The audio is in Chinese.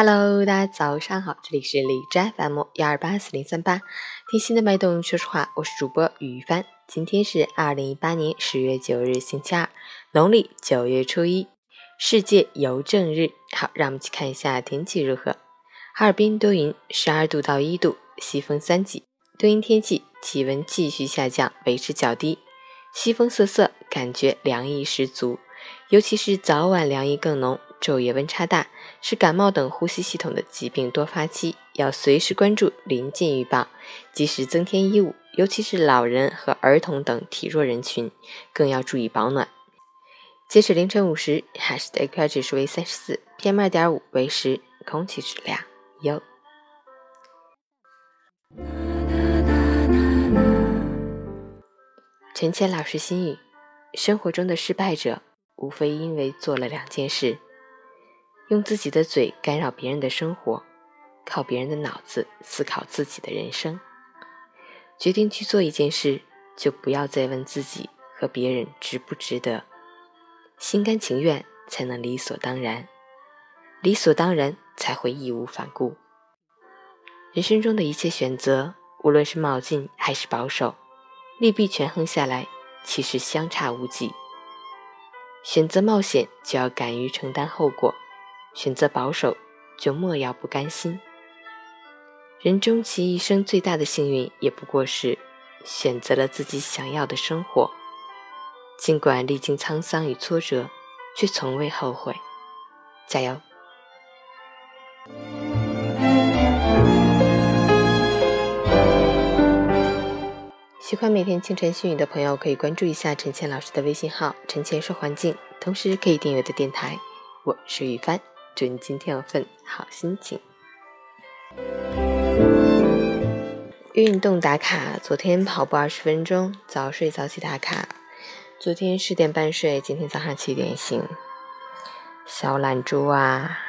Hello，大家早上好，这里是李斋 FM 幺二八四零三八，听心的脉动，说实话，我是主播雨帆。今天是二零一八年十月九日，星期二，农历九月初一，世界邮政日。好，让我们一起看一下天气如何。哈尔滨多云，十二度到一度，西风三级。多云天气，气温继续下降，维持较低，西风瑟瑟，感觉凉意十足，尤其是早晚凉意更浓。昼夜温差大，是感冒等呼吸系统的疾病多发期，要随时关注临近预报，及时增添衣物，尤其是老人和儿童等体弱人群，更要注意保暖。截止凌晨五时，海市的 AQI 指数为三十四，PM 二点五为十，空气质量优。陈谦老师心语：生活中的失败者，无非因为做了两件事。用自己的嘴干扰别人的生活，靠别人的脑子思考自己的人生。决定去做一件事，就不要再问自己和别人值不值得，心甘情愿才能理所当然，理所当然才会义无反顾。人生中的一切选择，无论是冒进还是保守，利弊权衡下来，其实相差无几。选择冒险，就要敢于承担后果。选择保守，就莫要不甘心。人终其一生最大的幸运，也不过是选择了自己想要的生活。尽管历经沧桑与挫折，却从未后悔。加油！喜欢每天清晨讯语的朋友，可以关注一下陈倩老师的微信号“陈倩说环境”，同时可以订阅的电台。我是雨帆。祝你今天有份好心情。运动打卡，昨天跑步二十分钟，早睡早起打卡。昨天十点半睡，今天早上七点醒。小懒猪啊！